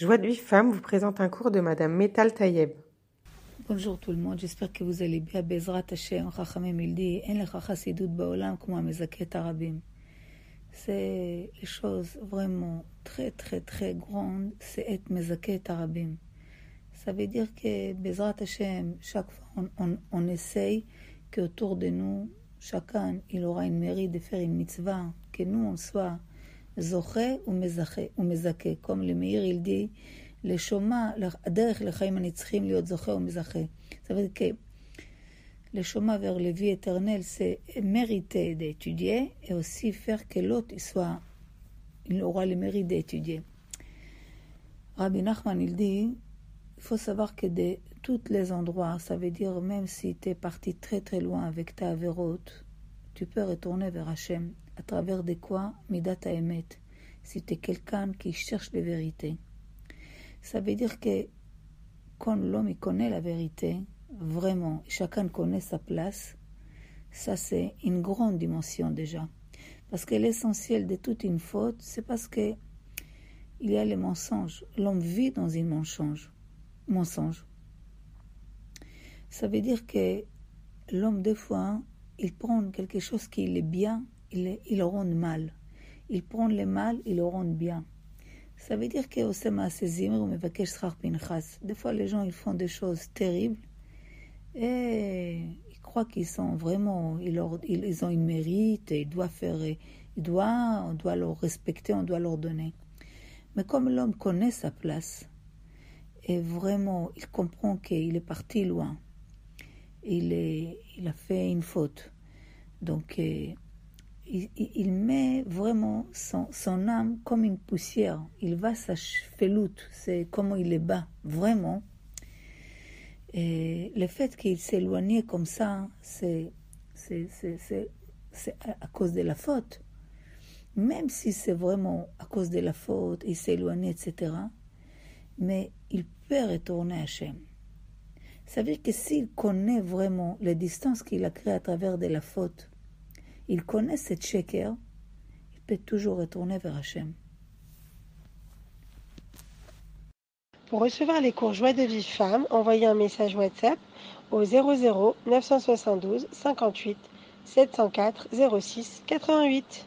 Joie de vie femme vous présente un cours de Madame Metal Tayeb. Bonjour tout le monde, j'espère que vous allez bien. Bezrat Hashem, Chachamim il dit, En lecha chassidut baolam mezaket arabim. C'est les choses vraiment très très très grandes, c'est être mezaket arabim. Ça veut dire que Bezrat Hashem, chaque fois on, on, on essaye qu'autour de nous, chacun il aura une mérite de faire une mitzvah, que nous on soit זוכה ומזכה. comme le מאיר il dit, לשומע, הדרך לחיים הנצחיים להיות זוכה ומזכה. Dire que le chemin vers la vie éternelle, c'est mériter d'étudier et aussi faire que l'autre soit, il aura le mérite d'étudier. Rabbi Nachman, il dit, il faut savoir que de tous les endroits, ça veut dire même si tu es parti très très loin avec ta avérote, tu peux retourner vers Hachem. À travers de quoi Midat Emet. Si tu es quelqu'un qui cherche la vérité. Ça veut dire que quand l'homme connaît la vérité, vraiment, chacun connaît sa place, ça c'est une grande dimension déjà. Parce que l'essentiel de toute une faute, c'est parce que il y a les mensonges. L'homme vit dans un mensonge. mensonge. Ça veut dire que l'homme, des fois, il prend quelque chose qui est bien, il, il le rend mal. Il prend le mal, il le rend bien. Ça veut dire que des fois les gens ils font des choses terribles et ils croient qu'ils sont vraiment, ils, ils, ont une mérite, et ils doivent faire, ils doivent, on doit leur respecter, on doit leur donner. Mais comme l'homme connaît sa place, et vraiment il comprend qu'il est parti loin, il, est, il a fait une faute. Donc, euh, il, met vraiment son, âme comme une poussière. Il va sa cheveloute, c'est comment il est bas, vraiment. Et le fait qu'il s'éloigne comme ça, c'est à cause de la faute. Même si c'est vraiment à cause de la faute, il éloigné, etc. Mais il peut retourner à Hachem. Ça veut dire que s'il connaît vraiment les distances qu'il a créées à travers de la faute, il connaît cette sheker, il peut toujours retourner vers Hachem. Pour recevoir les cours Joie de vie femme, envoyez un message WhatsApp au 00 972 58 704 06 88.